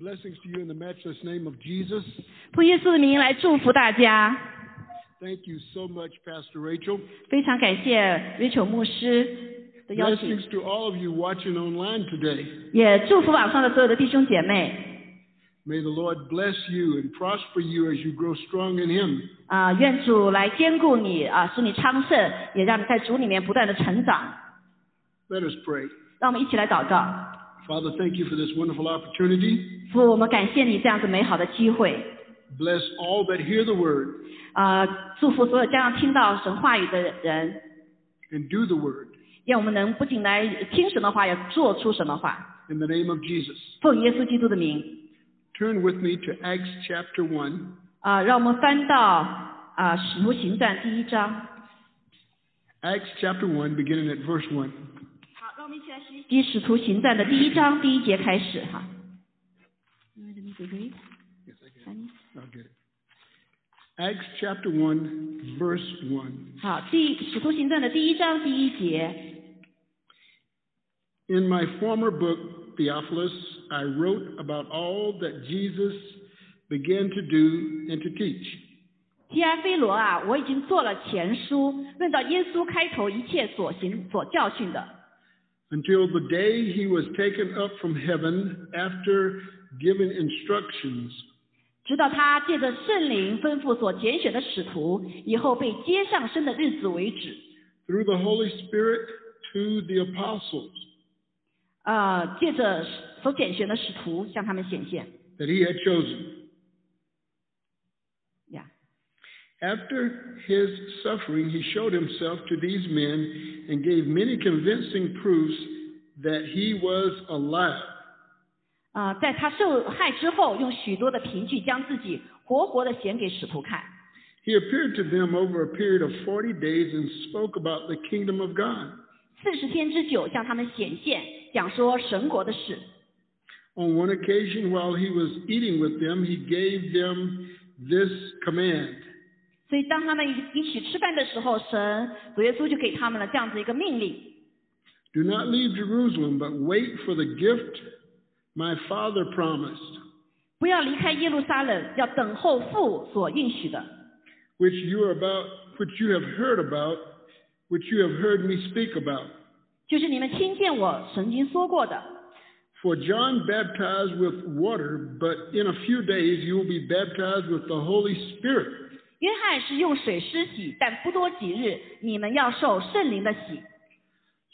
blessings to you in the matchless name of Jesus. 奉耶稣的名来祝福大家， Thank you so much, Pastor Rachel. 非常感谢 Rachel 牧师的邀请， Blessings to all of you watching online today. 也祝福网上的所有的弟兄姐妹 May the Lord bless you and prosper you as you grow strong in Him. 啊、愿主来兼顾你啊、使你昌盛，也让你在主里面不断的成长。 Let us pray. 让我们一起来祷告， Father, thank you for this wonderful opportunity. 父，我们感谢你这样子美好的机会， Bless all that hear the word 啊、祝福所有将要听到神话语的人， and do the word. 愿我们能不仅来听神的话，也做出神的话。 In the name of Jesus. 奉耶稣基督的名， Turn with me to Acts chapter 1. 啊、让我们翻到啊、使徒行传第一章。 Acts chapter 1, beginning at verse 1. 好，让我们一起来学习《使徒行传》的第一章第一节开始哈。Acts chapter one, verse one. 好，第《使徒行传》的第一章第一节。In my former book, Theophilus, I wrote about all that Jesus began to do and to teach. 提阿非罗啊，我已经做了前书，论到耶稣开头一切所行所教训的，until the day he was taken up from heaven after giving instructions 直到他借着圣灵吩咐所拣选的使徒，以后被接上升的日子为止。 through the Holy Spirit to the apostles 呃，借着所拣选的使徒向他们显现。 that he had chosen. After his suffering, he showed himself to these men and gave many convincing proofs that he was alive. 啊、在他受害之后，用许多的凭据将自己活活的显给使徒看。 He appeared to them over a period of 40 days and spoke about the kingdom of God. 四十天之久向他们显现，讲说神国的事。 On one occasion, while he was eating with them, he gave them this command 所以当他们一一起吃饭的时候，神主耶稣就给他们了这样子一个命令： Do not leave Jerusalem, but wait for the gift my father promised, 不要离开耶路撒冷，要等候父所应许的， which you are about, which you have heard about, which you have heard me speak about. 就是你们听见我曾经说过的。 For John baptized with water, but in a few days you will be baptized with the Holy Spirit. 约翰是用水施洗，但不多几日，你们要受圣灵的洗。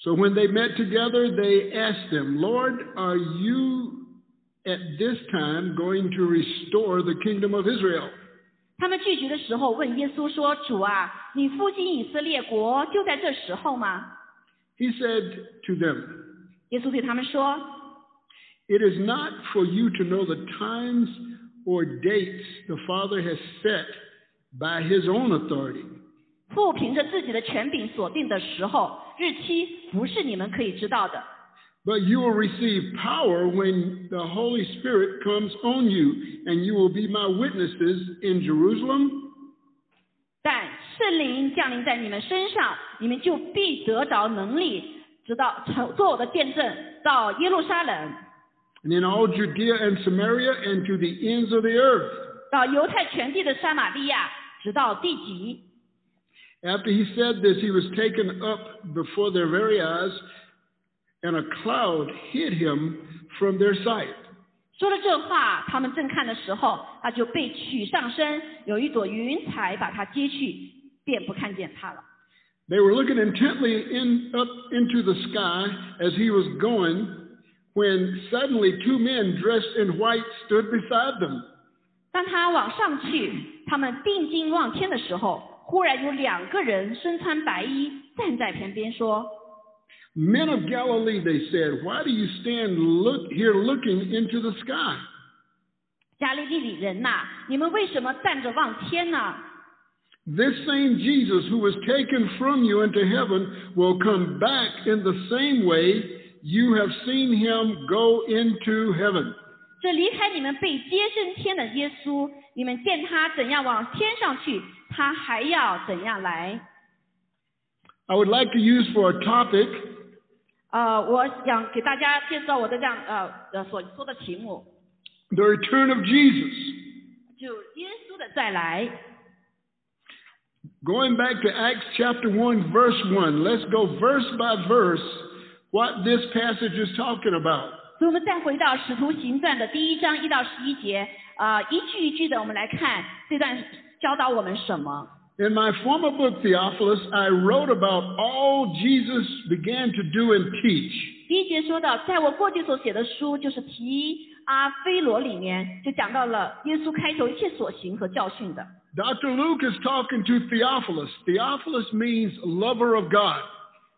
So when they met together, they asked him, Lord, are you at this time going to restore the kingdom of Israel? 他们聚集的时候问耶稣说：“主啊，你复兴以色列国就在这时候吗 He said to them,？” 耶稣对他们说 It is not for you to know the times or dates the Father has set by his own authority. 父凭着自己的权柄所定的时候、日期，不是你们可以知道的。 But you will receive power when the Holy Spirit comes on you, and you will be my witnesses in Jerusalem, 但圣灵降临在你们身上，你们就必得着能力，直到成做我的见证，到耶路撒冷， and in all Judea and Samaria, and to the ends of the earth. 到犹太全地的撒玛利亚， 直到地极。 After he said this, he was taken up before their very eyes, and a cloud hid him from their sight. 说了这话，他们正看的时候，他就被取上身，有一朵云彩把他接去，便不看见他了。 They were looking intently in, up into the sky as he was going, when suddenly two men dressed in white stood beside them. 当他往上去，他们定睛望天的时候，忽然有两个人身穿白衣站在旁边说 Men of Galilee, they said, why do you stand look, here looking into the sky?：“ 加利利里人呐、你们为什么站着望天呢？ This same Jesus who was taken from you into heaven will come back in the same way you have seen him go into heaven. 这离开你们被接升天的耶稣，你们见他怎样往天上去，他还要怎样来。 I would like to use for a topic 呃，我想给大家介绍我的这样呃呃所说的题目， the return of Jesus. 就耶稣的再来。 Going back to Acts chapter 1, verse 1, let's go verse by verse what this passage is talking about. 所以，我们再回到《使徒行传》的第一章一到十一节，啊、一句一句的，我们来看这段教导我们什么。 In my former book, Theophilus, I wrote about all Jesus began to do and teach. 第一节说到，在我过去所写的书，就是提阿非罗里面，就讲到了耶稣开头一切所行和教训的。 Dr. Luke is talking to Theophilus. Theophilus means lover of God.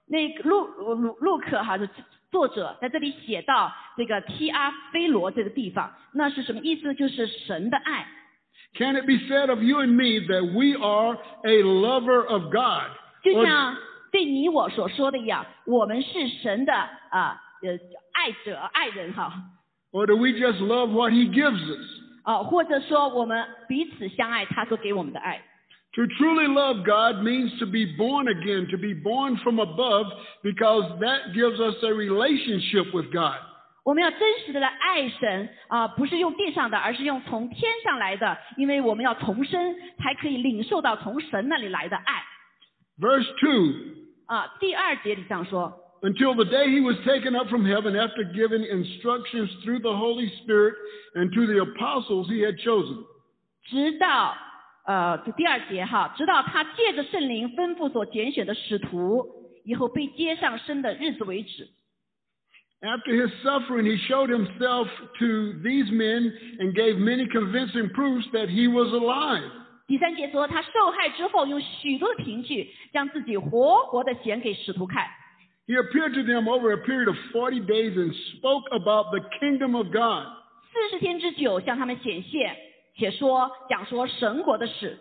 那个路路路克哈的 作者在这里写到这个提阿非罗这个地方，那是什么意思？就是神的爱。Can it be said of you and me that we are a lover of God? 就像对你我所说的一样，我们是神的啊呃爱者爱人哈，or do we just love what he gives us? 哦、或者说我们彼此相爱，他所给我们的爱。To truly love God means to be born again, to be born from above, because that gives us a relationship with God. 我们要真实的来爱神啊、不是用地上的，而是用从天上来的，因为我们要重生，才可以领受到从神那里来的爱 Verse 2啊、第二节里这样说， Until the day he was taken up from heaven after giving instructions through the Holy Spirit and to the apostles he had chosen. 直到 呃这第二节哈，直到他借着圣灵吩咐所拣选的使徒，以后被接上升的日子为止。After his suffering, he showed himself to these men and gave many convincing proofs that he was alive. 第三节说，他受害之后，用许多的凭据，将自己活活的显给使徒看。He appeared to them over a period of forty days and spoke about the kingdom of God. 四十天之久向他们显现，且说讲说神国的事。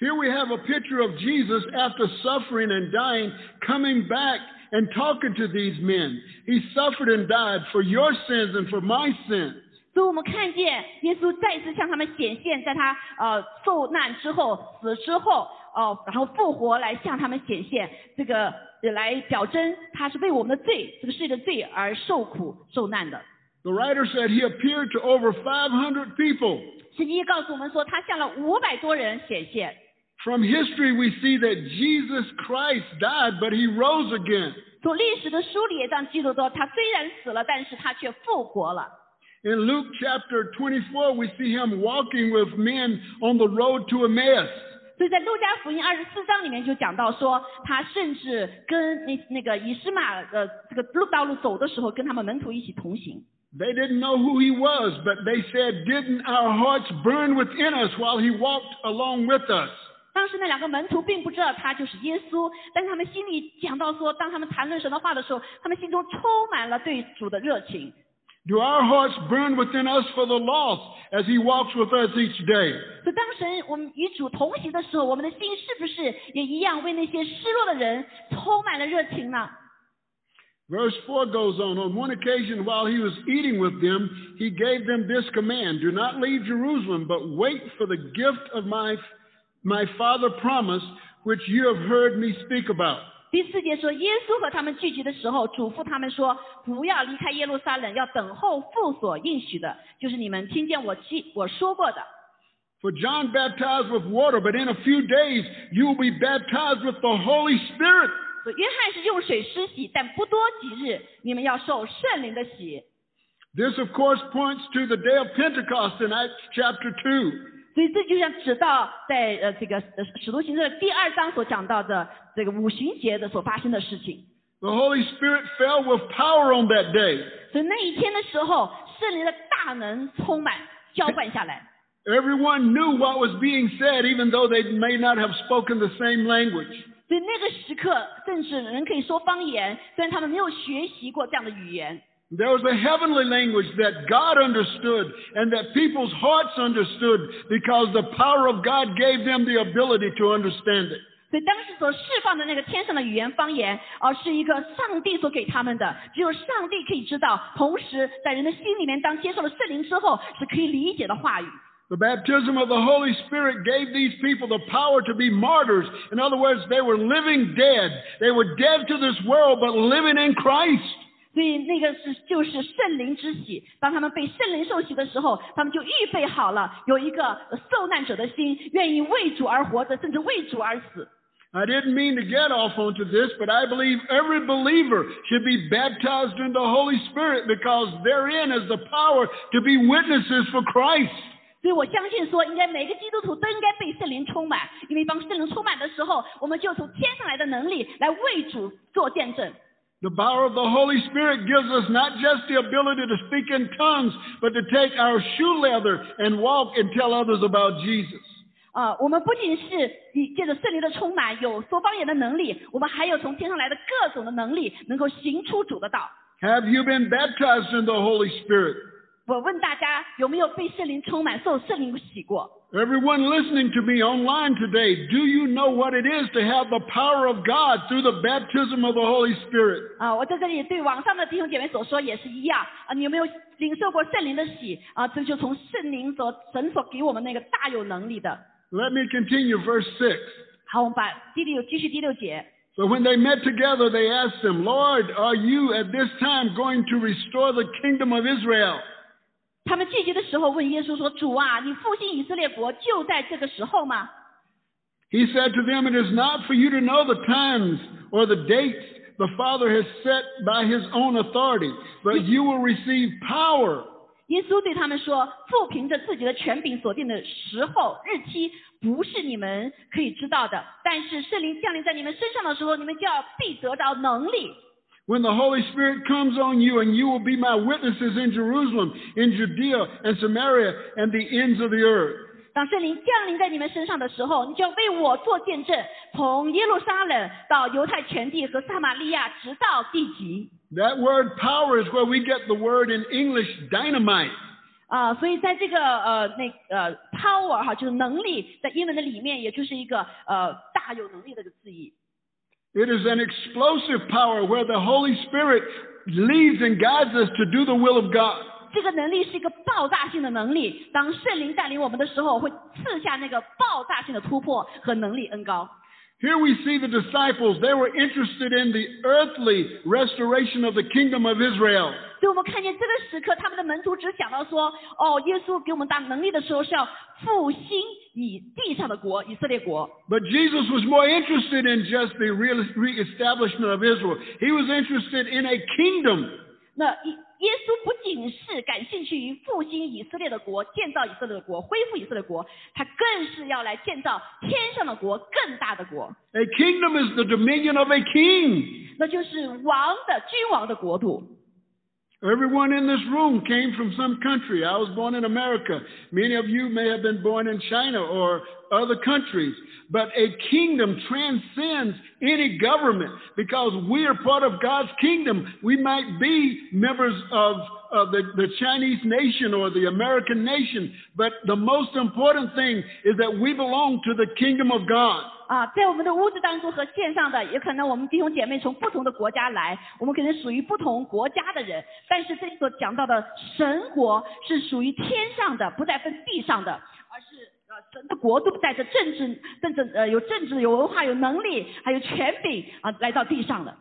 Here we have a picture of Jesus after suffering and dying, coming back and talking to these men. He suffered and died for your sins and for my sins. 所以我们看见耶稣再次向他们显现，在他呃受难之后、死之后，哦、然后复活来向他们显现，这个呃来表征他是为我们的罪，这个世界的罪而受苦受难的。The writer said he appeared to over 500 people. 圣经也告诉我们说，他向了五百多人显现。 From history, we see that Jesus Christ died, but he rose again. 从历史的书里也这样记录说，他虽然死了，但是他却复活了。 In Luke chapter 24, we see him walking with men on the road to Emmaus. 所以在路加福音二十四章里面就讲到说，他甚至跟那那个以斯玛的这个路道路走的时候，跟他们门徒一起同行。 They didn't know who he was, but they said, Didn't our hearts burn within us while he walked along with us? 当时那两个门徒并不知道他就是耶稣，但是他们心里讲到说，当他们谈论神的话的时候，他们心中充满了对主的热情。 Do our hearts burn within us for the lost as he walks with us each day? 所以当神我们与主同行的时候，我们的心是不是也一样为那些失落的人充满了热情呢？ Verse 4 goes on On one occasion, while he was eating with them, he gave them this command Do not leave Jerusalem, but wait for the gift of my, my Father promised, which you have heard me speak about. 第四节说，耶稣和他们聚集的时候，嘱咐他们说，不要离开耶路撒冷，要等候父所应许的，就是你们听见我记我说过的。 For John baptized with water, but in a few days you will be baptized with the Holy Spirit. 约翰是用水施洗，但不多几日，你们要受圣灵的洗。This, of course, points to the day of Pentecost in Acts chapter two. 所以这就像指到在呃这个呃使徒行传的第二章所讲到的这个五旬节的所发生的事情。The Holy Spirit fell with power on that day. 所以那一天的时候，圣灵的大能充满浇灌下来，Everyone knew what was being said, even though they may not have spoken the same language. 所以那个时刻，甚至人可以说方言，虽然他们没有学习过这样的语言。There was a heavenly language that God understood and that people's hearts understood because the power of God gave them the ability to understand it. 所以当时所释放的那个天上的语言方言，而、是一个上帝所给他们的，只有上帝可以知道。同时，在人的心里面，当接受了圣灵之后，是可以理解的话语。The baptism of the Holy Spirit gave these people the power to be martyrs. In other words, they were living dead. They were dead to this world, but living in Christ. 所以那个是就是圣灵之喜。当他们被圣灵受洗的时候，他们就预备好了有一个受难者的心，愿意为主而活着，甚至为主而死。 I didn't mean to get off onto this, but I believe every believer should be baptized in the Holy Spirit because therein is the power to be witnesses for Christ. 所以我相信说，应该每个基督徒都应该被圣灵充满，因为当圣灵充满的时候，我们就从天上来的能力来为主做见证。 The power of the Holy Spirit gives us not just the ability to speak in tongues, but to take our shoe leather and walk and tell others about Jesus. 啊、我们不仅是以借着圣灵的充满，有说方言的能力，我们还有从天上来的各种的能力，能够行出主的道。 Have you been baptized in the Holy Spirit? 我问大家有没有被圣灵充满、受圣灵洗过？ Everyone listening to me online today, do you know what it is to have the power of God through the baptism of the Holy Spirit? 啊，我在这里对网上的弟兄姐妹所说也是一样啊，你有没有领受过圣灵的洗啊？这就从圣灵所神所给我们那个大有能力的。 Let me continue verse 6. 好，我们把第六继续第六节。 So when they met together, they asked him, Lord, are you at this time going to restore the kingdom of Israel? 他们聚集的时候问耶稣说：“主啊，你复兴以色列国就在这个时候吗？” He said to them, It is not for you to know the times or the dates the Father has set by his own authority, but you will receive power 耶稣对他们说：“父凭着自己的权柄所定的时候日期，不是你们可以知道的。但是圣灵降临在你们身上的时候，你们就要必得着能力。when the Holy Spirit comes on you, and you will be my witnesses in Jerusalem, in Judea and Samaria, and the ends of the earth. 当圣灵降临在你们身上的时候，你就要为我做见证，从耶路撒冷到犹太全地和撒玛利亚，直到地极。 That word power is where we get the word in English dynamite. 啊、所以在这个呃那呃 power 哈，就是能力，在英文的里面，也就是一个呃大有能力的一个字义。 It is an explosive power where the Holy Spirit leads and guides us to do the will of God. 这个能力是一个爆炸性的能力，当圣灵带领我们的时候，会赐下那个爆炸性的突破和能力恩高。 Here we see the disciples, they were interested in the earthly restoration of the kingdom of Israel. 所以我们看见这个时刻，他们的门徒只想到说，哦，耶稣给我们大能力的时候是要复兴以地上的国，以色列国。 But Jesus was more interested in just the real reestablishment of Israel. He was interested in a kingdom. 那 耶耶稣不仅是感兴趣于复兴以色列的国，建造以色列的国，恢复以色列国，他更是要来建造天上的国，更大的国，A kingdom is the dominion of a king. 那就是王的君王的国度。Everyone in this room came from some country. I was born in America. Many of you may have been born in China or other countries. But a kingdom transcends any government because we are part of God's kingdom. We might be members of, of the, the Chinese nation or the American nation, but the most important thing is that we belong to the kingdom of God. 啊，在我们的屋子当中和线上的，也可能我们弟兄姐妹从不同的国家来，我们可能属于不同国家的人，但是这里所讲到的神国是属于天上的，不再分地上的，而是呃神的国度带着政治、政治呃有政治、有文化、有能力，还有权柄啊来到地上的。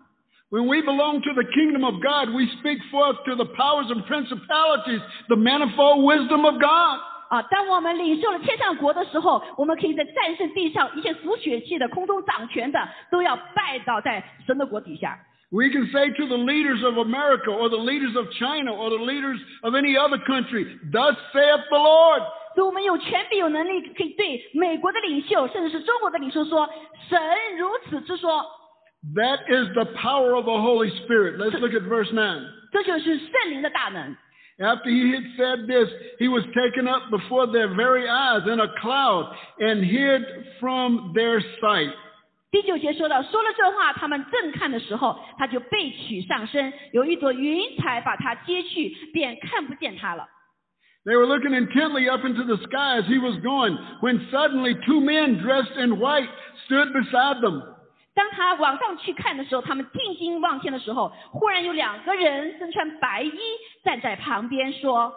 When we belong to the kingdom of God, we speak forth to the powers and principalities the manifold wisdom of God. 啊，当我们领受了天上国的时候，我们可以在战胜地上一切属血气的、空中掌权的，都要拜倒在神的国底下。 We can say to the leaders of America or the leaders of China or the leaders of any other country, Thus saith the Lord. 所以我们有权柄、有能力，可以对美国的领袖，甚至是中国的领袖说：“神如此之说。 That is the power of the Holy Spirit. Let's look at verse 9. ”这就是圣灵的大能。 After he had said this, he was taken up before their very eyes in a cloud and hid from their sight. 第九节说到，说了这话，他们正看的时候，他就被取上身，有一朵云彩把他接去，便看不见他了。 They were looking intently up into the sky as he was going, when suddenly two men dressed in white stood beside them. 当他往上去看的时候，他们定睛望天的时候，忽然有两个人身穿白衣站在旁边说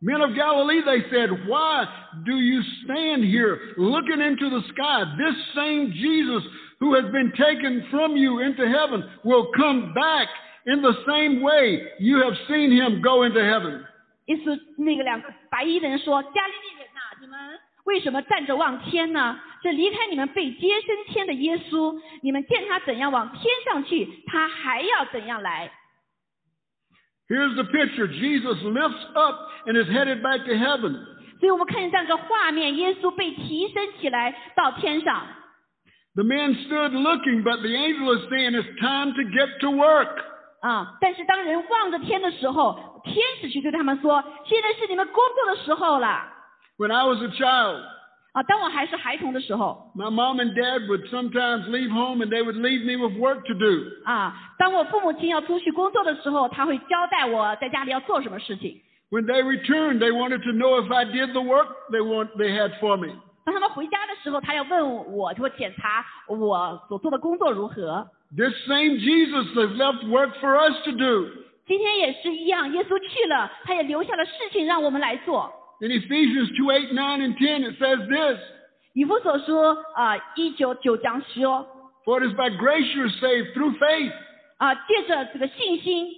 Men of Galilee, they said, why do you stand here looking into the sky? This same Jesus who has been taken from you into heaven will come back In the same way, you have seen him go into heaven. 耶稣那个两个白衣人说：“加利利人呐、你们为什么站着望天呢？ 这离开你们被接升天的耶稣，你们见他怎样往天上去，他还要怎样来。 Here's the picture. Jesus lifts up and is headed back to heaven. 所以我们看见这样一个画面，耶稣被提升起来到天上。 The men stood looking, but the angel is saying it's time to get to work. 啊！但是当人望着天的时候，天使却对他们说：“现在是你们工作的时候了。 When I was a child, ” 啊！当我还是孩童的时候， my mom and dad would sometimes leave home and they would leave me with work to do. 啊，当我父母亲要出去工作的时候，他会交代我在家里要做什么事情。 When they returned, they wanted to know if I did the work they want they had for me. 当他们回家的时候，他要问我，就会检查我所做的工作如何。 This same Jesus has left work for us to do. 今天也是一样，耶稣去了，他也留下了事情让我们来做。 In Ephesians 2 8, 9, and 10, it says this 以弗所说啊，一九九章说 For it is by grace you're saved through faith, 啊，借着这个信心，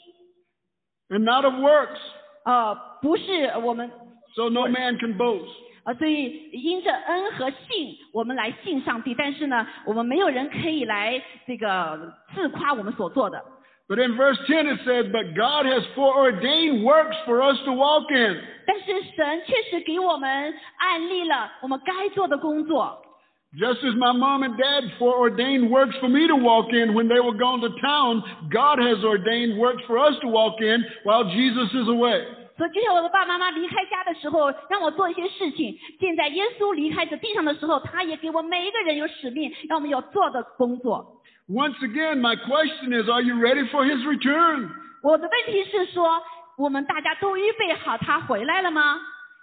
and not of works, 呃，不是我们 so no man can boast. 啊，所以因着恩和信，我们来信上帝。但是呢，我们没有人可以来这个自夸我们所做的。 But in verse 10 it says, But God has foreordained works for us to walk in. 但是神确实给我们安利了我们该做的工作。 Just as my mom and dad foreordained works for me to walk in when they were gone to town, God has ordained works for us to walk in while Jesus is away. 所以，就像我的爸爸妈妈离开家的时候，让我做一些事情；现在耶稣离开这地上的时候，他也给我每一个人有使命，让我们有做的工作。Once again, my question is, are you ready for his return? 我的问题是说，我们大家都预备好他回来了吗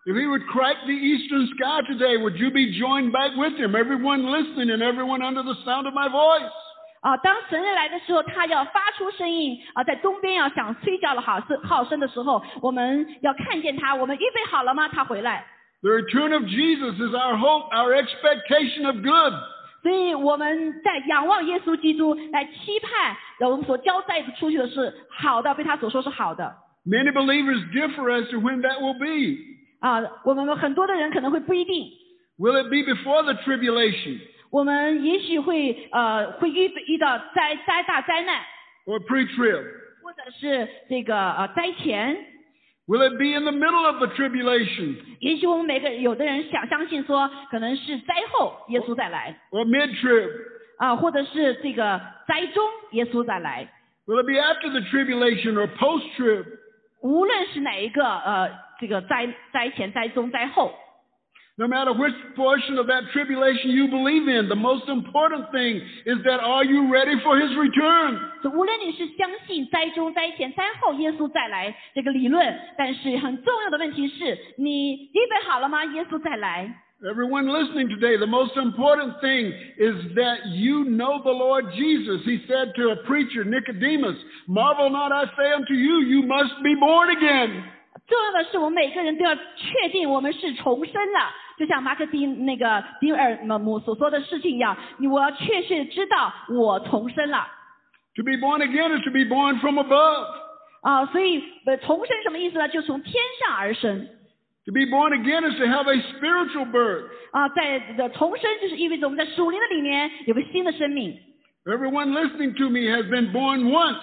？If he would crack the eastern sky today, would you be joined back with him? Everyone listening and everyone under the sound of my voice. 啊，当神人来的时候，他要发出声音啊，在东边要响吹角了好声号声的时候，我们要看见他。我们预备好了吗？他回来。The return of Jesus is our hope, our expectation of good. 所以我们在仰望耶稣基督，来期盼我们所交代出去的是好的，被他所说是好的。Many believers differ as to when that will be. 啊，我们很多的人可能会不一定，Will it be before the tribulation 我们也许会呃会遇遇到灾灾大灾难，or pre-trib? 或者是这个呃灾前，Will it be in the middle of the tribulation 也许我们每个有的人想相信说可能是灾后耶稣再来 or mid-trib? 啊，或者是这个灾中耶稣再来，Will it be after the tribulation or post-trib? 无论是哪一个呃这个灾灾前、灾中、灾后。No matter which portion of that tribulation you believe in, the most important thing is that are you ready for his return? 所以无论你是相信灾中、灾前、灾后耶稣再来这个理论，但是很重要的问题是你预备好了吗？耶稣再来。 Everyone listening today, the most important thing is that you know the Lord Jesus. He said to a preacher, Nicodemus, Marvel not, I say unto you, you must be born again. 重要的是，我们每个人都要确定我们是重生了， 就像马克迪那个迪尔姆所说的事情一样，我要确实知道我重生了 To be born again is to be born from above. 啊，所以呃重生什么意思呢？就从天上而生 To be born again is to have a spiritual birth. 啊，在的重生就是意味着我们在属灵的里面有个新的生命 Everyone listening to me has been born once,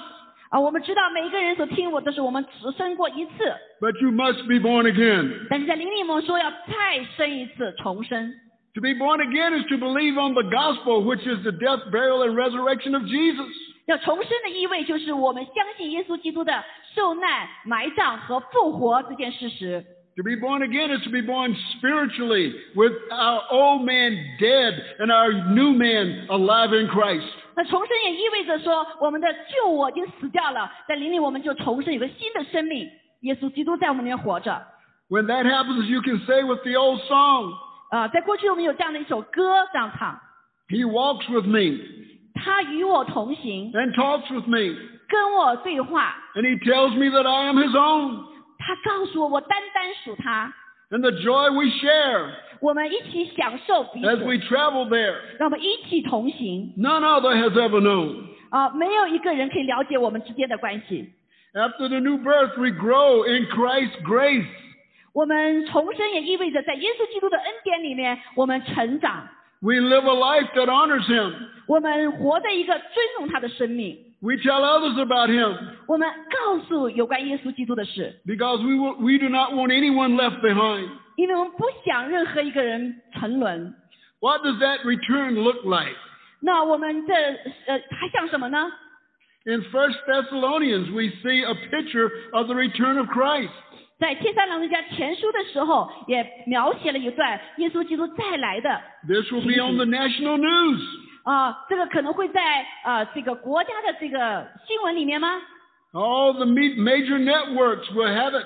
啊。我们知道每一个人所听我都是我们只生过一次， but you must be born again. 但是在灵里我们说要再生一次重生。 To be born again is to believe on the gospel, which is the death, burial, and resurrection of Jesus. 要重生的意味就是我们相信耶稣基督的受难、埋葬和复活这件事实。 To be born again is to be born spiritually with our old man dead and our new man alive in Christ. 那重生也意味着说，我们的旧我已经死掉了，在灵里我们就重生，有个新的生命。耶稣基督在我们里面活着。When that happens, you can say with the old song, 啊、在过去我们有这样的一首歌这样唱：He walks with me 他与我同行，and talks with me, 跟我对话。and He tells me that I am His own. 他告诉我，我单单属他。And the joy we share 我们一起享受彼 as 此， we travel there, 让我们一起同行。 none other has ever known. 啊，没有一个人可以了解我们之间的关系。 After the new birth, we grow in Christ's grace. 我们重生也意味着在耶稣基督的恩典里面，我们成长， We live a life that honors Him. 我们活在一个尊重他的生命。 We tell others about Him 我们告诉有关耶稣基督的事， because we, will, we do not want anyone left behind. What does that return look like? in 1 Thessalonians, we see a picture of the return of Christ. 在《帖撒罗尼迦前书》的时候，也描写了一段耶稣基督再来的。This will be on the national news. 啊，这个可能会在呃这个国家的这个新闻里面吗？All the major networks will have it.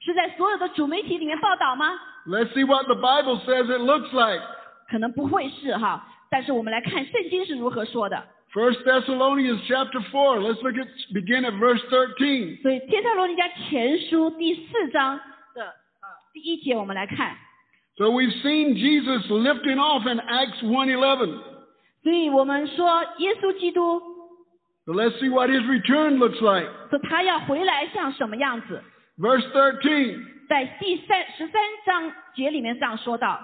是在所有的主媒体里面报道吗？ Let's see what the Bible says it looks like. 可能不会是哈，但是我们来看圣经是如何说的。 1 Thessalonians chapter 4. Let's look at begin at verse 13. 所以帖撒罗尼迦前书第四章的呃第一节，我们来看。 So we've seen Jesus lifting off in Acts 1:11. 所以我们说耶稣基督 So let's see what his return looks like. 说他要回来像什么样子， Verse 13. 在第三十三章节里面这样说到。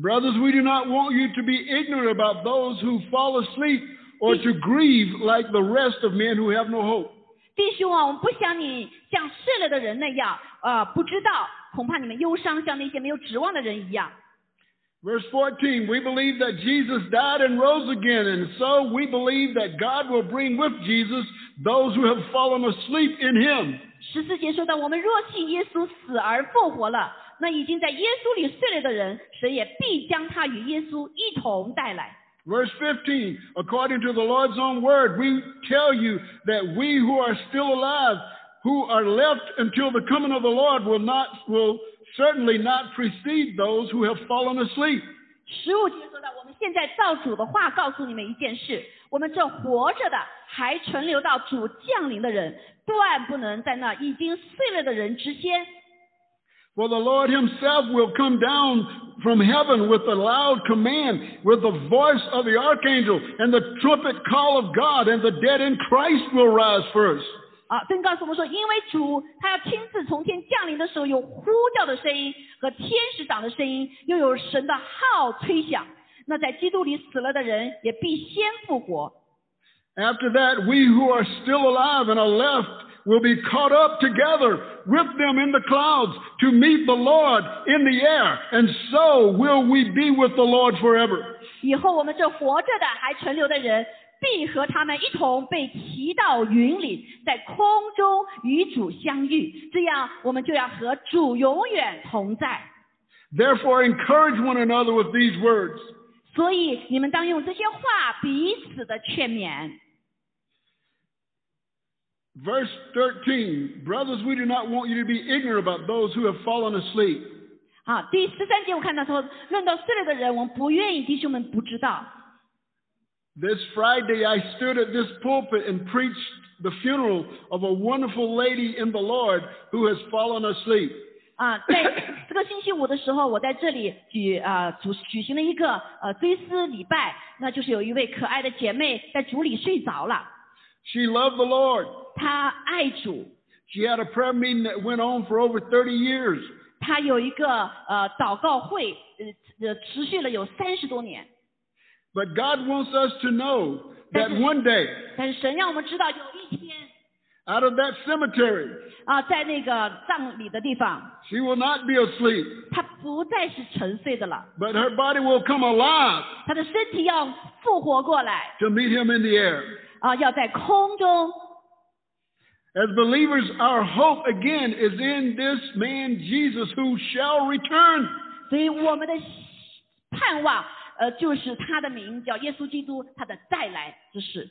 Brothers, we do not want you to be ignorant about those who fall asleep or to grieve like the rest of men who have no hope. 弟兄啊，我们不想你像睡了的人那样，呃，不知道，恐怕你们忧伤，像那些没有指望的人一样。 Verse 14, we believe that Jesus died and rose again, and so we believe that God will bring with Jesus those who have fallen asleep in him. 十四节说到，我们若信耶稣死而复活了，那已经在耶稣里睡了的人，神也必将他与耶稣一同带来。 Verse 15, according to the Lord's own word, we tell you that we who are still alive, who are left until the coming of the Lord, will not, will certainly not precede those who have fallen asleep. 十五节说到，我们现在照主的话告诉你们一件事： 我们这活着的，还存留到主降临的人，断不能在那已经碎了的人之间。For the Lord himself will come down from heaven with a loud command, with the voice of the archangel, and the trumpet call of God, and the dead in Christ will rise first. 啊，圣经告诉我们说，因为主他要亲自从天降临的时候，有呼叫的声音和天使长的声音，又有神的号吹响。那在基督里死了的人，也必先复活。 After that, we who are still alive and are left will be caught up together with them in the clouds to meet the Lord in the air, and so will we be with the Lord forever. 以后我们这活着的还存留的人，必和他们一同被提到云里，在空中与主相遇。这样，我们就要和主永远同在。 Therefore, encourage one another with these words. 所以，你们当用这些话彼此的劝勉。 Verse 13 Brothers, we do not want you to be ignorant about those who have fallen asleep. 啊，第十三节我看到说，论到睡了的人，我们不愿意弟兄们不知道。 This Friday, I stood at this pulpit and preached the funeral of a wonderful lady in the Lord who has fallen asleep. 啊，在这个星期五的时候，我在这里举啊主举行了一个呃追思礼拜，那就是有一位可爱的姐妹在主里睡着了，She loved the Lord. 她爱主，She had a prayer meeting that went on for over thirty years. 她有一个呃祷告会，呃呃持续了有三十多年，But God wants us to know that one day, 但是神让我们知道有一天 out of that cemetery, 啊，在那个葬礼的地方， she will not be asleep, 她不再是沉睡的了， but her body will come alive 她的身体要复活过来 to meet him in the air. 啊，要在空中。 As believers, our hope again is in this man Jesus who shall return. 所以我们的盼望，呃，就是他的名叫耶稣基督，他的再来之事。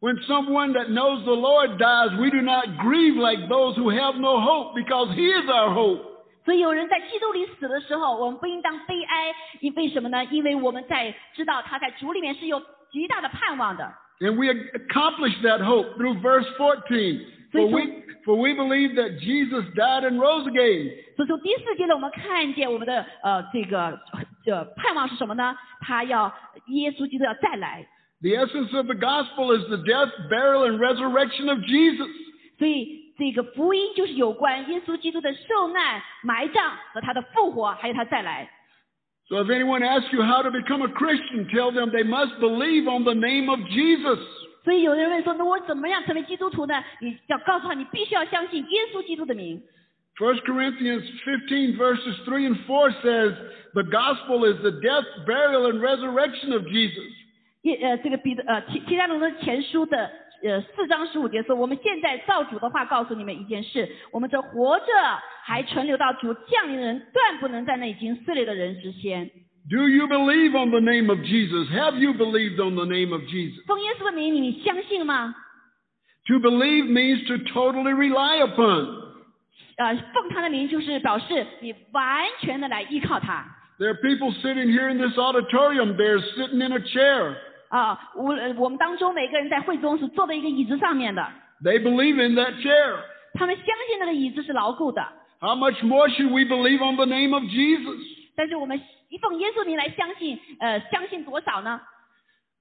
When someone that knows the Lord dies, we do not grieve like those who have no hope because he is our hope. 所以有人在基督里死的时候，我们不应当悲哀，因为什么呢？因为我们在知道他在主里面是有极大的盼望的。 And we accomplish that hope through verse 14. For we, for we believe that Jesus died and rose again. 所以从第四节呢，我们看见我们的呃这个这盼望是什么呢？他要耶稣基督要再来。 The essence of the gospel is the death, burial, and resurrection of Jesus. 所以这个福音就是有关耶稣基督的受难、埋葬和他的复活，还有他再来。 So if anyone asks you how to become a Christian, tell them they must believe on the name of Jesus. 所以有人问说，那我怎么样成为基督徒呢？你要告诉他，你必须要相信耶稣基督的名。 1 Corinthians 15 verses 3 and 4 says, the gospel is the death, burial, and resurrection of Jesus. 耶呃，这个彼得呃提提加罗的前书的呃四章十五节说，我们现在照主的话告诉你们一件事：我们这活着还存留到主降临的人，断不能在那已经撕裂的人之先。Do you believe on the name of Jesus? Have you believed on the name of Jesus? 奉耶稣的名，你相信吗？To believe means to totally rely upon. 呃，奉他的名就是表示你完全的来依靠他 There are people sitting here in this auditorium, they're sitting in a chair. 啊。无呃我们当中每个人在会中是坐在一个椅子上面的， They believe in that chair. 他们相信那个椅子是牢固的。 How much more should we believe on the name of Jesus? 但是我们一奉耶稣名来相信，呃，相信多少呢？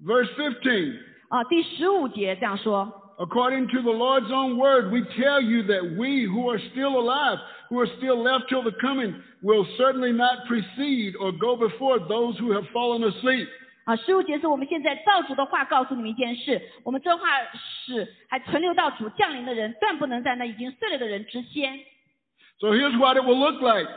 Verse 15. 啊，第十五节这样说。 According to the Lord's own word, we tell you that we who are still alive, who are still left till the coming, will certainly not precede or go before those who have fallen asleep. 啊，十五节是我们现在造主的话告诉你们一件事，我们这话使还存留到主降临的人，断不能在那已经碎了的人之先。So here's what it will look like.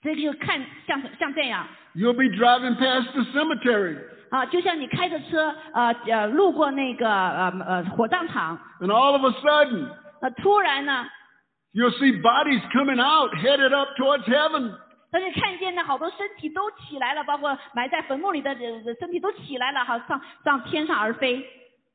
这个就看像像这样 You'll be driving past the cemetery, 啊，就像你开着车呃呃路过那个呃呃火葬场，and all of a sudden, 呃突然呢，you'll see bodies coming out, headed up towards heaven. 但是看见呢好多身体都起来了，包括埋在坟墓里的人身体都起来了，好上上天上而飞。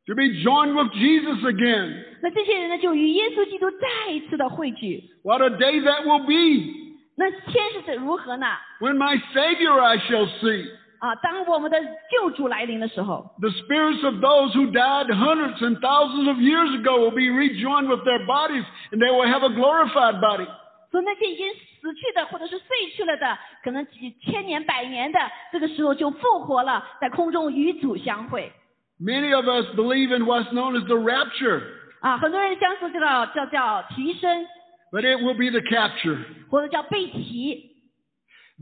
To be joined with Jesus again. 那这些人呢就与耶稣基督再一次的汇聚。 What a day that will be 那天是怎如何呢？ when my Savior I shall see. 啊，当我们的救主来临的时候， The spirits of those who died hundreds and thousands of years ago will be rejoined with their bodies, and they will have a glorified body. 说那些已经死去的或者是睡去了的，可能几千年、百年的，这个时候就复活了，在空中与主相会。Many of us believe in what's known as the rapture, 啊，很多人相信这个叫叫提升，but it will be the capture. 或者叫被提。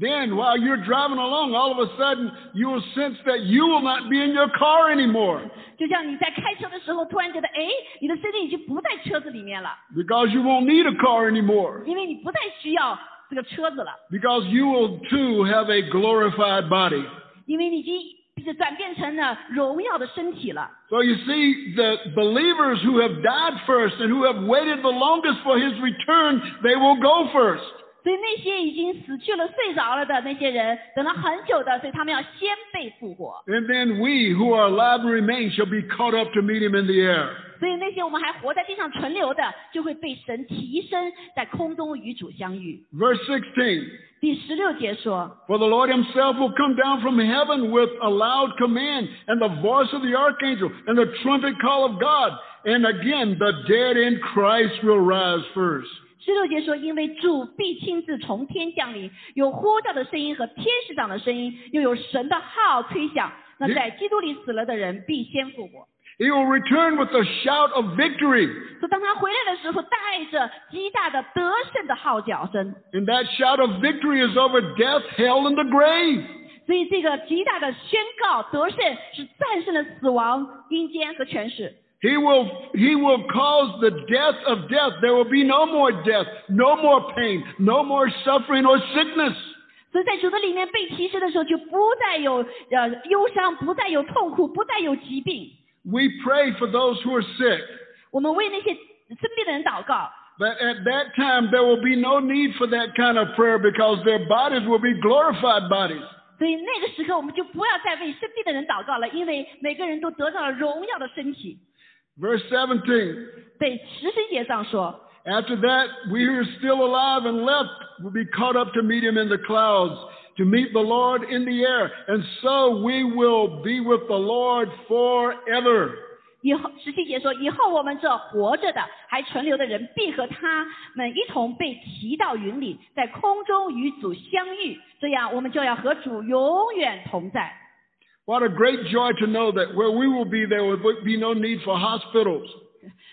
Then, while you're driving along, all of a sudden you will sense that you will not be in your car anymore 就像你在开车的时候，突然觉得，哎，你的身体已经不在车子里面了， because you won't need a car anymore 因为你不再需要这个车子了， because you will too have a glorified body. 因为你已经转变成了荣耀的身体了。 So you see, the believers who have died first and who have waited the longest for his return, they will go first. 所以那些已经死去了、睡着了的那些人，等了很久的，所以他们要先被复活。 And then we who are alive and remain shall be caught up to meet him in the air. 所以那些我们还活在地上存留的，就会被神提升，在空中与主相遇。 Verse 16. 第十六节说 For the Lord himself will come down from heaven with a loud command and the voice of the archangel and the trumpet call of God. And again, the dead in Christ will rise first. 十六节说，因为主必亲自从天降临，有呼叫的声音和天使长的声音，又有神的号吹响。那在基督里死了的人必先复活。He will return with a shout of victory. 说当他回来的时候，带着极大的得胜的号角声。And that shout of victory is over death, hell, and the grave. 所以这个极大的宣告得胜是战胜了死亡、阴间和权势。He will, he will cause the death of death. There will be no more death, no more pain, no more suffering or sickness. 所以在主的里面被提升的时候，就不再有呃忧伤，不再有痛苦，不再有疾病。 We pray for those who are sick. 我们为那些生病的人祷告， But at that time, there will be no need for that kind of prayer because their bodies will be glorified bodies. 所以那个时刻我们就不要再为生病的人祷告了，因为每个人都得到了荣耀的身体。 Verse 17. 对十七节上说， After that, we who are still alive and left will be caught up to meet him in the clouds, to meet the Lord in the air. And so we will be with the Lord forever. 以后十七节说，以后我们这活着的还存留的人，必和他们一同被提到云里，在空中与主相遇，这样我们就要和主永远同在。 What a great joy to know that where we will be, there will be no need for hospitals.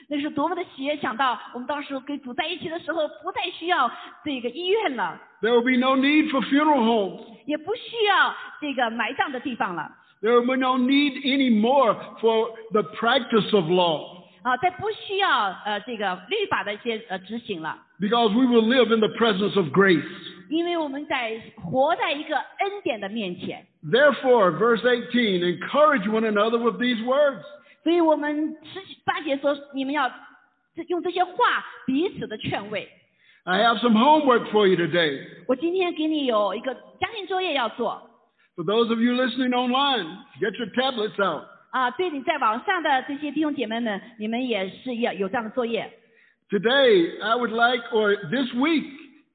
那是多么的喜悦！想到我们到时候跟主在一起的时候，不再需要这个医院了， There will be no need for funeral homes. 也不需要这个埋葬的地方了 There will be no need anymore for the practice of law 啊，再不需要呃这个律法的一些呃执行了， because we will live in the presence of grace. 因为我们在活在一个恩典的面前， Therefore, verse 18, encourage one another with these words. 所以我们十八节说，你们要这用这些话彼此的劝慰。 I have some homework for you today. 我今天给你有一个家庭作业要做 For those of you listening online, get your tablets out. 啊，对你在网上的这些弟兄姐妹们，你们也是要有这样的作业。Today, I would like, or this week,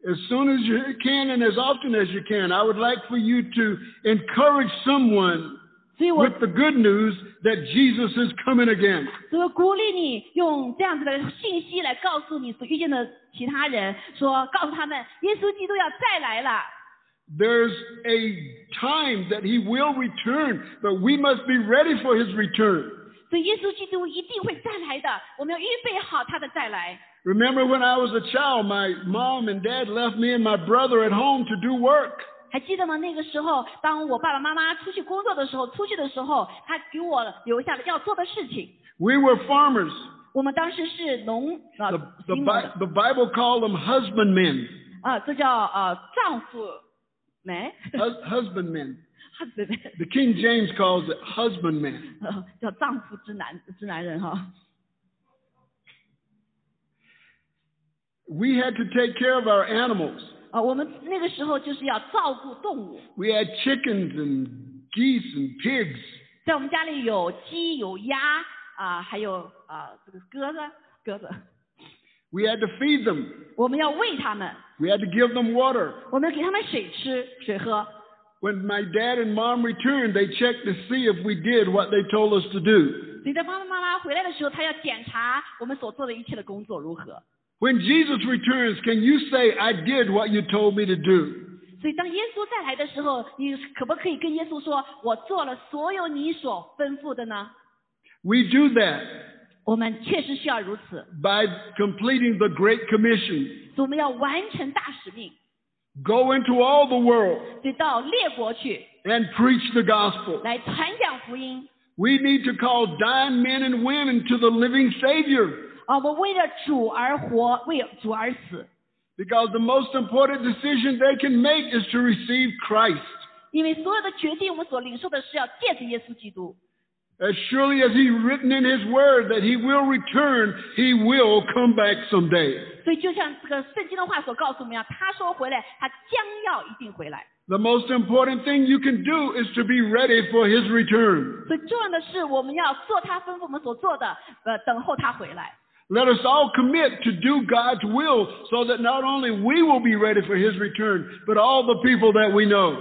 as soon as you can and as often as you can, I would like for you to encourage someone 所以我 with the good news that Jesus is coming again. 所以我鼓励你用这样子的信息来告诉你所遇见的其他人，说告诉他们，耶稣基督要再来了。There's a time that he will return, but we must be ready for his return. 所以耶稣基督一定会再来的，我们要预备好他的再来。 Remember when I was a child, my mom and dad left me and my brother at home to do work. 还记得吗？那个时候，当我爸爸妈妈出去工作的时候，出去的时候，他给我留下了要做的事情。 We were farmers. 我们当时是农啊 The, the, 行农 Bi- 的 the Bible called them husbandmen. 啊，这叫呃丈夫 没 Hus- husbandmen. 对对， The King James calls it husbandmen. 呃叫丈夫之男之男人哈。 We had to take care of our animals. 啊，我们那个时候就是要照顾动物， We had chickens and geese and pigs. 在我们家里有鸡有鸭啊，还有啊这个鸽子鸽子， We had to feed them. 我们要喂它们， We had to give them water. 我们要给它们水吃水喝。 When my dad and mom returned, they checked to see if we did what they told us to do. 所以在爸爸妈妈回来的时候，他要检查我们所做的一切的工作如何。 When Jesus returns, can you say, I did what you told me to do? 所以当耶稣再来的时候，你可不可以跟耶稣说：“我做了所有你所吩咐的呢 We do that？” 我们确实需要如此， by completing the Great Commission. 所以我们要完成大使命， Go into all the world 所以到列国去 and preach the gospel. 来传讲福音。 We need to call dying men and women to the living Savior 啊，我们为了主而活，为主而死， because the most important decision they can make is to receive Christ. 因为所有的决定，我们所领受的是要借着耶稣基督。 As surely as He written in His Word that He will return, He will come back someday. 所以就像这个圣经的话所告诉我们一样，他说回来，他将要一定回来。 The most important thing you can do is to be ready for His return. 所以重要的是，我们要做他吩咐我们所做的，呃，等候他回来。 Let us all commit to do God's will so that not only we will be ready for His return, but all the people that we know.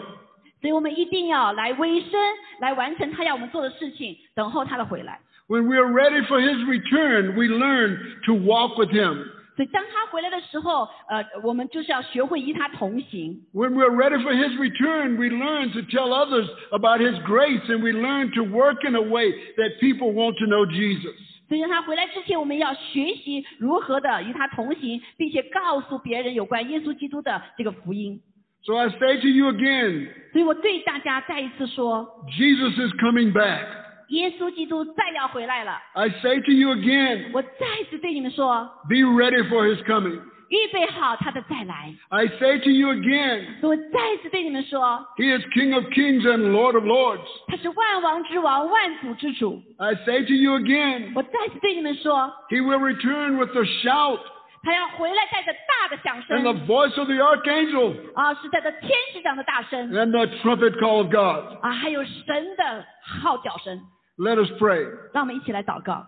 所以我们一定要来委身，来完成他要我们做的事情，等候他的回来。 When we are ready for His return, we learn to walk with Him. 所以当他回来的时候，呃，我们就是要学会与他同行。 When we're ready for His return, we learn to tell others about His grace and we learn to work in a way that people want to know Jesus. 所以当他回来之前，我们要学习如何的与他同行，并且告诉别人有关耶稣基督的这个福音。 So I say to you again, 所以我对大家再一次说， Jesus is coming back. 耶稣基督再要回来了。 I say to you again, 我再次对你们说， be ready for His coming. 预备好他的再来。 I say to you again, 我再次对你们说， He is King of kings and Lord of lords. 他是万王之王，万主之主。 I say to you again, 我再次对你们说， He will return with a shout 他要回来带着大的响 and the 声 voice of the archangel 啊，是带着天使长的大声 and the trumpet call of God. 啊，还有神的号角声。 Let us pray. 让我们一起来祷告，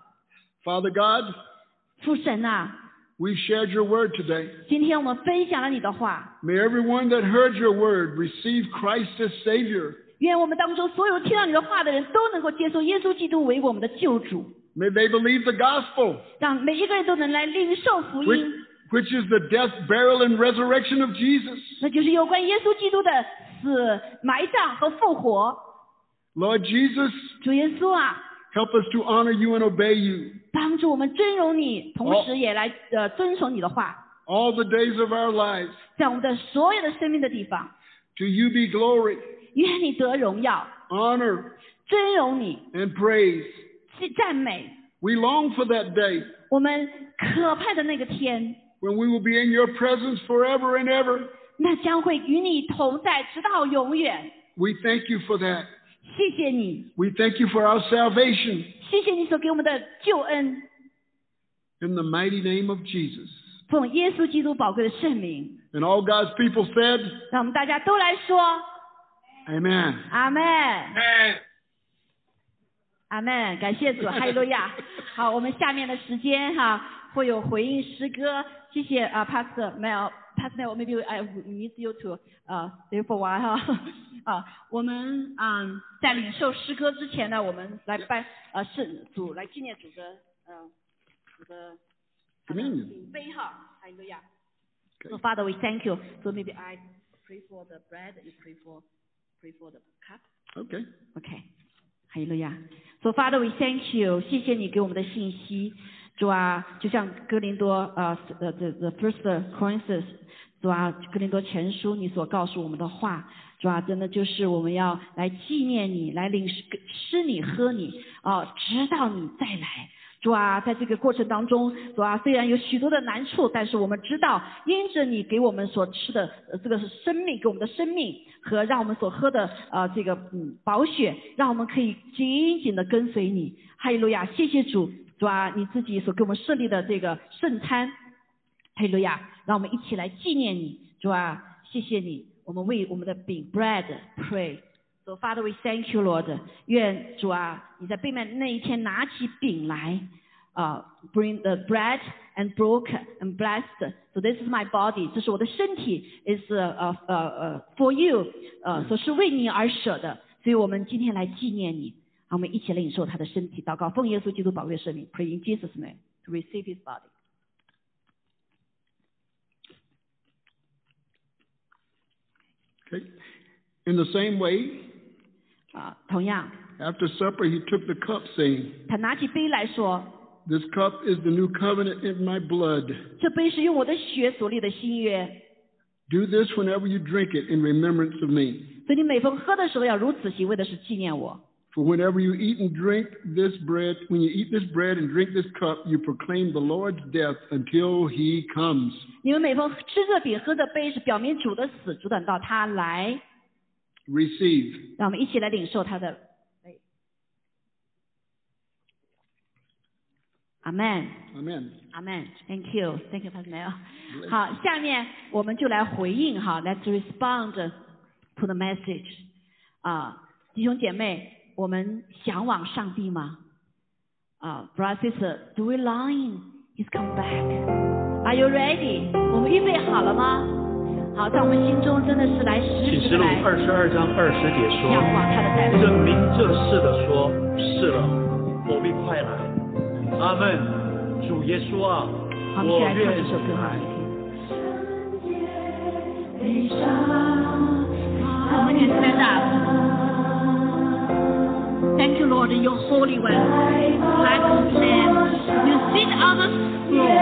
Father God, 父神呐、 we shared your word today. 今天我们分享了你的话， May everyone that heard your word receive Christ as Savior. 愿我们当中所有听到你的话的人都能够接受耶稣基督为我们的救主， May they believe the gospel, 让每一个人都能来领受福 which, 音， which is the death, burial, and resurrection of Jesus. 那就是有关耶稣基督的死、埋葬和复活。 Lord Jesus, 主耶稣啊， help us to honor you and obey you 帮助我们尊荣你，同时也来呃遵守你的话， all the days of our lives. 在我们的所有的生命的地方， To you be glory, 愿你得荣耀， honor, 尊荣你， and praise. 去赞美。 We long for that day 我们可盼的那个天， when we will be in your presence forever and ever. 那将会与你同在，直到永远。 We thank you for that. 谢谢你， We thank you for our salvation 谢谢你所给我们的救恩， in the mighty name of Jesus. 奉耶稣基督宝贵的圣名， And all God's people said, 让我们大家都来说 Amen. 阿门。 Amen. 阿门，感谢主，哈利路亚。好，我们下面的时间哈会有回应诗歌，谢谢啊、Pastor Mel，Pastor Mel，maybe I need you to 呃、stay for a while 哈啊，我们嗯在领受诗歌之前呢，我们来拜呃圣主来纪念主的呃主的 Communion. 领杯哈，哈利路亚。 Okay. So Father, we thank you. So maybe I pray for the bread, you pray for pray for the cup. Okay. OK， 哈利路亚。So Father, we thank you，谢谢你给我们的信息，主啊，就像哥林多呃呃 the the first Corinthians，主啊，哥林多前书你所告诉我们的话，主啊，真的就是我们要来纪念你，来领吃你喝你啊、直到你再来。主啊，在这个过程当中，主啊，虽然有许多的难处，但是我们知道，因着你给我们所吃的，这个是生命，给我们的生命和让我们所喝的，呃，这个嗯宝血，让我们可以紧紧的跟随你。哈利路亚，谢谢主，主啊，你自己所给我们设立的这个圣餐，哈利路亚，让我们一起来纪念你，主啊，谢谢你，我们为我们的饼 bread pray。So Father, we thank you, Lord. 愿主啊，你在背面那一天拿起饼来，啊、b r i n g the bread and broke and blessed. So this is my body. 这是我的身体，is 呃呃呃 for you，呃，所是为你而舍的。所以我们今天来纪念你，好，我们一起来领受他的身体，祷告，奉耶稣基督宝贵的圣名，pray in Jesus' name to receive His body. Okay. In the same way, 啊、同样， after supper, he took the cup, saying, 他拿起杯来说， This cup is the new covenant in my blood. 这杯是用我的血所立的新约。 Do this whenever you drink it in remembrance of me. 所以你每逢喝的时候要如此行，为的是纪念我。 For whenever you eat and drink this bread, when you eat this bread and drink this cup, you proclaim the Lord's death until he comes. 你们每逢吃这饼、喝这杯，是表明主的死，主等到他来。 Receive. 让我们一起来领受他的杯。阿门，Amen. 阿门。Thank you，Thank you, Pastor Mel。好，下面我们就来回应哈，Let's respond to the message。啊，弟兄姐妹，我们向往上帝吗？啊，Brother sister，Do we long His come back？Are you ready？我们预备好了吗？好，在我们心中真的是来实启示录二十二章二十节向说往他的带：“领。证明这事的说，是了，我必快来。”阿门。主耶稣啊，我愿这首歌哈来。。悲伤，我们 can stand up. Thank you, Lord, Your Holy One, like a Lamb, you sit on the throne.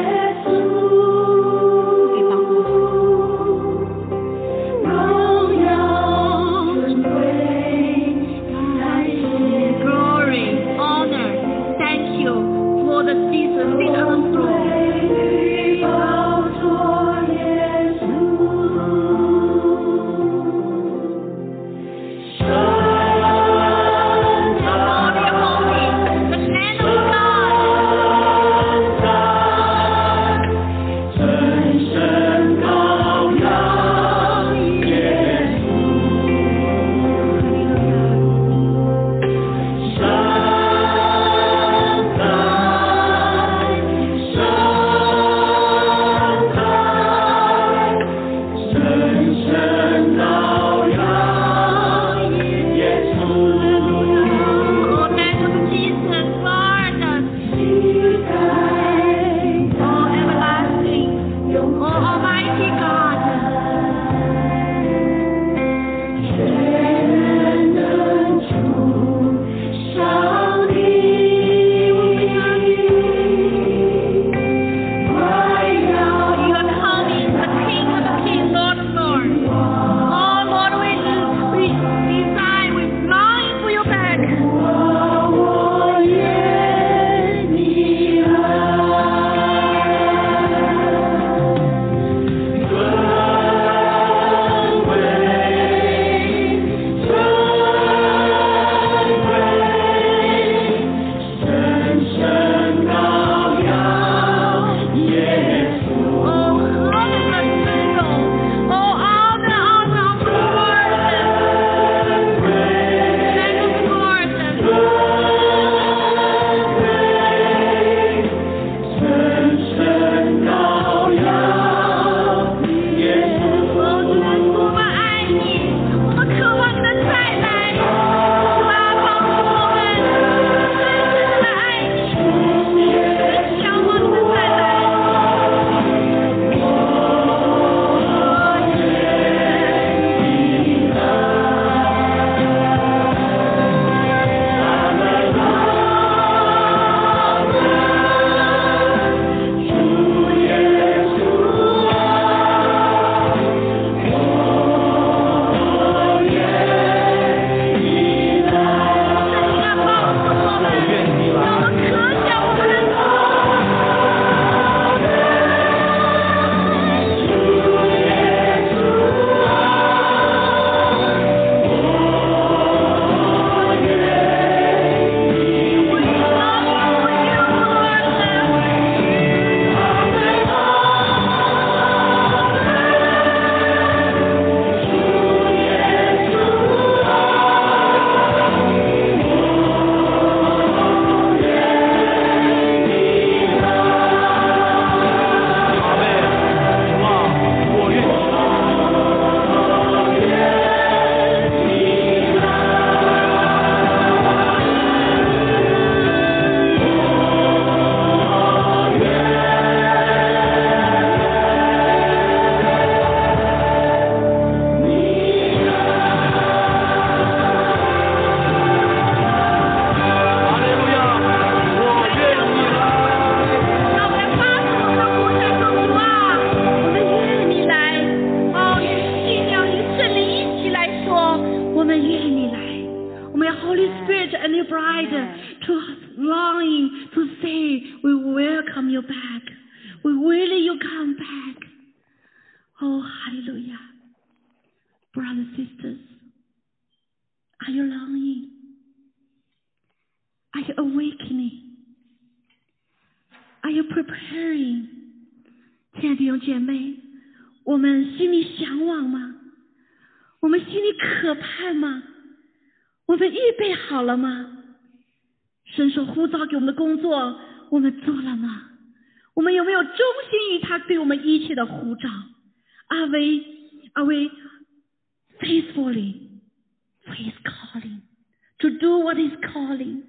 do what He's calling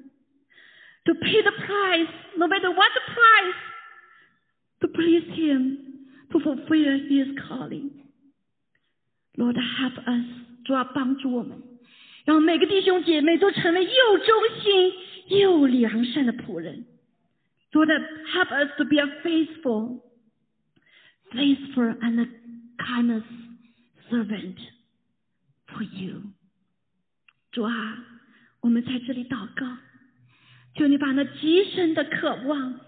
to pay the price, no matter what the price, to please Him, to fulfill His calling. Lord, help us，主要帮助我们，让每个弟兄姐妹都成为又忠心又良善的仆人。Lord, help us to be a faithful, faithful and a kindness servant for you. 主啊， 我们在这里祷告，求你把那极深的渴望、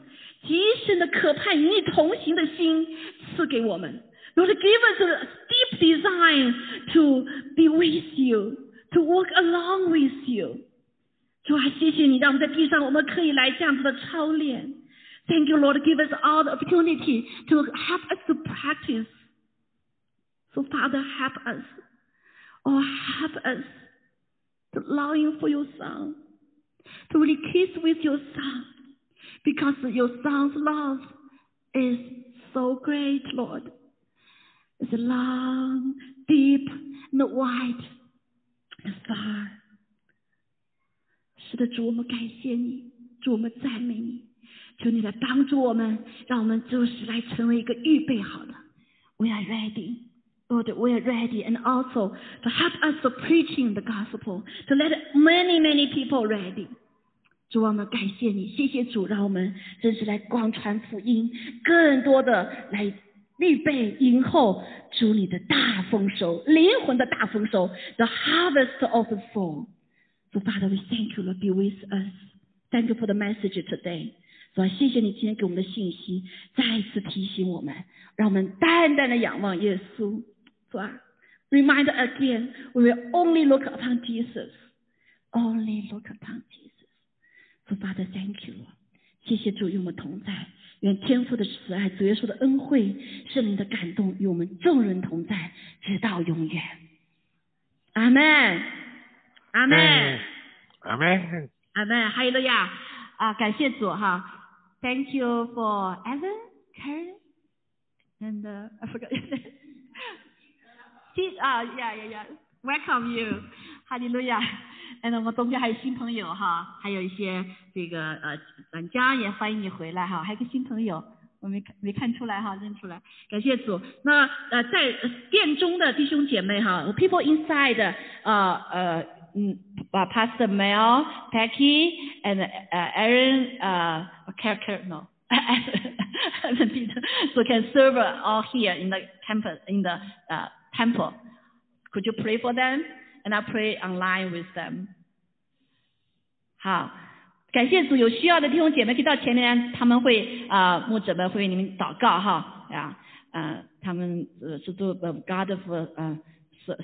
极深的渴盼与你同行的心赐给我们。Lord, give us a deep desire to be with you, to walk along with you. 主啊，谢谢你，让我们在地上我们可以来这样子的操练。Thank you, Lord, give us all the opportunity to help us to practice. So, Father, help us. Oh, help us to longing for your Son, to really kiss with your Son, because your Son's love is so great, Lord. It's long, deep, and wide, and far. 是的，主，我们感谢你，主，我们赞美你，求你来帮助我们，让我们就是来成为一个预备好的。We are ready. Lord, we are ready, and also to help us to preaching the gospel, to let many, many people ready. 主，我们感谢你，谢谢主，让我们真是来广传福音，更多的来预备迎候主你的大丰收，灵魂的大丰收，the harvest of the soul. So Father, we thank you, Lord, be with us. Thank you for the message today. 主啊，谢谢你今天给我们的信息，再一次提醒我们，让我们淡淡的仰望耶稣。 主啊，remind again, we will only look upon Jesus, only look upon Jesus. So Father, thank you, Lord. 谢谢主与我们同在，愿天父的慈爱、主耶稣的恩惠、圣灵的感动与我们众人同在，直到永远。阿门，阿门，阿门，阿门，哈利路亚！啊，感谢主哈。Thank you for Evan, Karen, and uh, I forgot. See, 啊，Yeah, Yeah, Yeah. Welcome you, 哈利路亚。And 我们中间还有新朋友哈，还有一些这个呃软江也欢迎你回来哈，还有个新朋友。我没看没看出来哈，认出来，感谢主。那呃，在殿中的弟兄姐妹哈，people inside 呃呃嗯，把 Pastor Mel, Becky and 呃 Aaron 呃 character no so can serve all here in the campus in the uh, temple. Could you pray for them? And I pray online with them. 好，感谢主，有需要的弟兄姐妹可以到前面，他们会啊、呃、牧者们会为你们祷告哈啊呃他们呃是做 God of 呃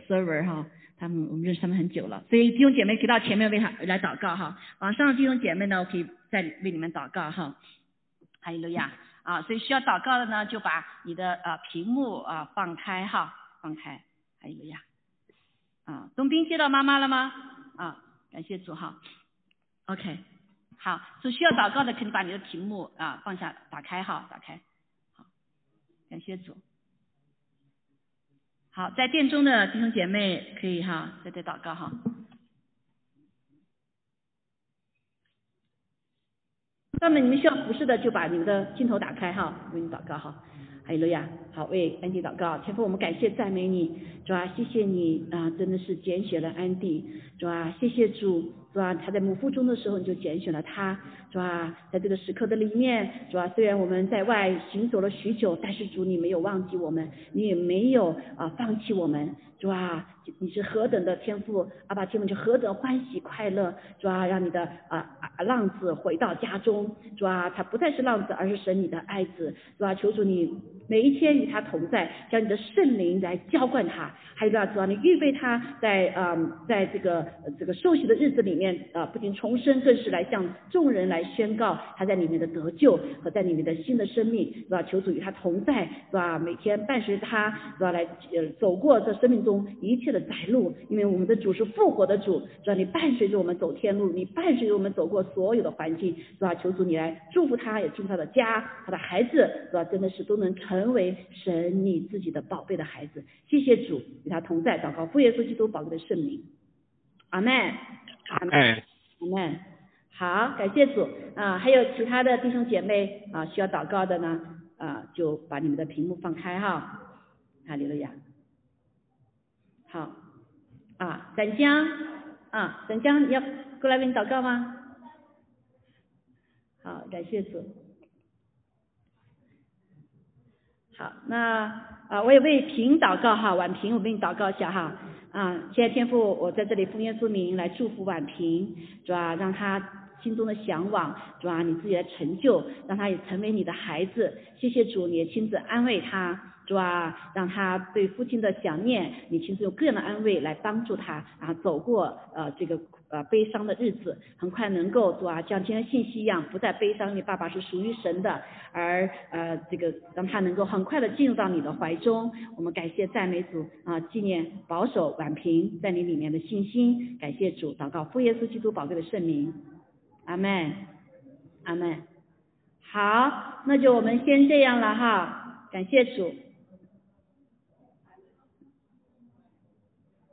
server 哈。他们我们认识他们很久了，所以弟兄姐妹可以到前面为他来祷告哈。网上的弟兄姐妹呢，我可以再为你们祷告哈。哈利路亚啊！所以需要祷告的呢，就把你的呃屏幕啊放开哈，放开。哈利路亚啊！东兵接到妈妈了吗？啊，感谢主哈。OK，好，所需要祷告的，可以把你的屏幕啊放下，打开哈，打开。好，感谢主。好，在殿中的弟兄姐妹可以哈，在这祷告哈。那么你们需要服侍的，就把你们的镜头打开哈，为你祷告哈。哈利路亚，好为安迪祷告，天父我们感谢赞美你，主啊，谢谢你啊，真的是拣选了安迪，主啊，谢谢主，主啊，他在母腹中的时候你就拣选了他，主啊，在这个时刻的里面，主啊，虽然我们在外行走了许久，但是主你没有忘记我们，你也没有啊放弃我们，主啊，你是何等的天赋，阿爸天父就何等欢喜快乐，主啊，让你的啊啊浪子回到家中，主啊，他不再是浪子，而是神你的爱子，主啊，求主你每一天与他同在，将你的圣灵来浇灌他，还有主啊，你预备他在啊在这个这个受洗的日子里面啊，不仅重生，更是来向众人来宣告他在里面的得救和在里面的新的生命，是吧？求主与他同在，是吧？每天伴随他，是吧？来呃走过这生命中一切的窄路，因为我们的主是复活的主，是吧？你伴随着我们走天路，你伴随着我们走过所有的环境，是吧？求主你来祝福他，也祝福他的家，他的孩子，是吧？真的是都能成为神你自己的宝贝的孩子。谢谢主与他同在，祷告父耶稣基督宝贵的圣名，阿门，阿门，阿门。好，感谢主啊！还有其他的弟兄姐妹啊，需要祷告的呢啊，就把你们的屏幕放开哈。哈利路亚。好啊，展江啊，展江，你要过来为你祷告吗？好，感谢主。好，那啊，我也为平祷告哈，婉平，我为你祷告一下哈啊，亲爱天父，我在这里奉耶稣名来祝福婉平，是吧？让他。心中的向往，主啊，你自己的成就，让他也成为你的孩子。谢谢主，你也亲自安慰他，主啊，让他对父亲的想念，你亲自用个人的安慰来帮助他，然后走过呃这个呃悲伤的日子，很快能够主啊像今天信息一样，不再悲伤。你爸爸是属于神的，而呃这个让他能够很快的进入到你的怀中。我们感谢赞美主啊，纪念保守婉平在你里面的信心。感谢主，祷告父耶稣基督宝贵的圣名。阿门，阿门，好，那就我们先这样了哈，感谢主。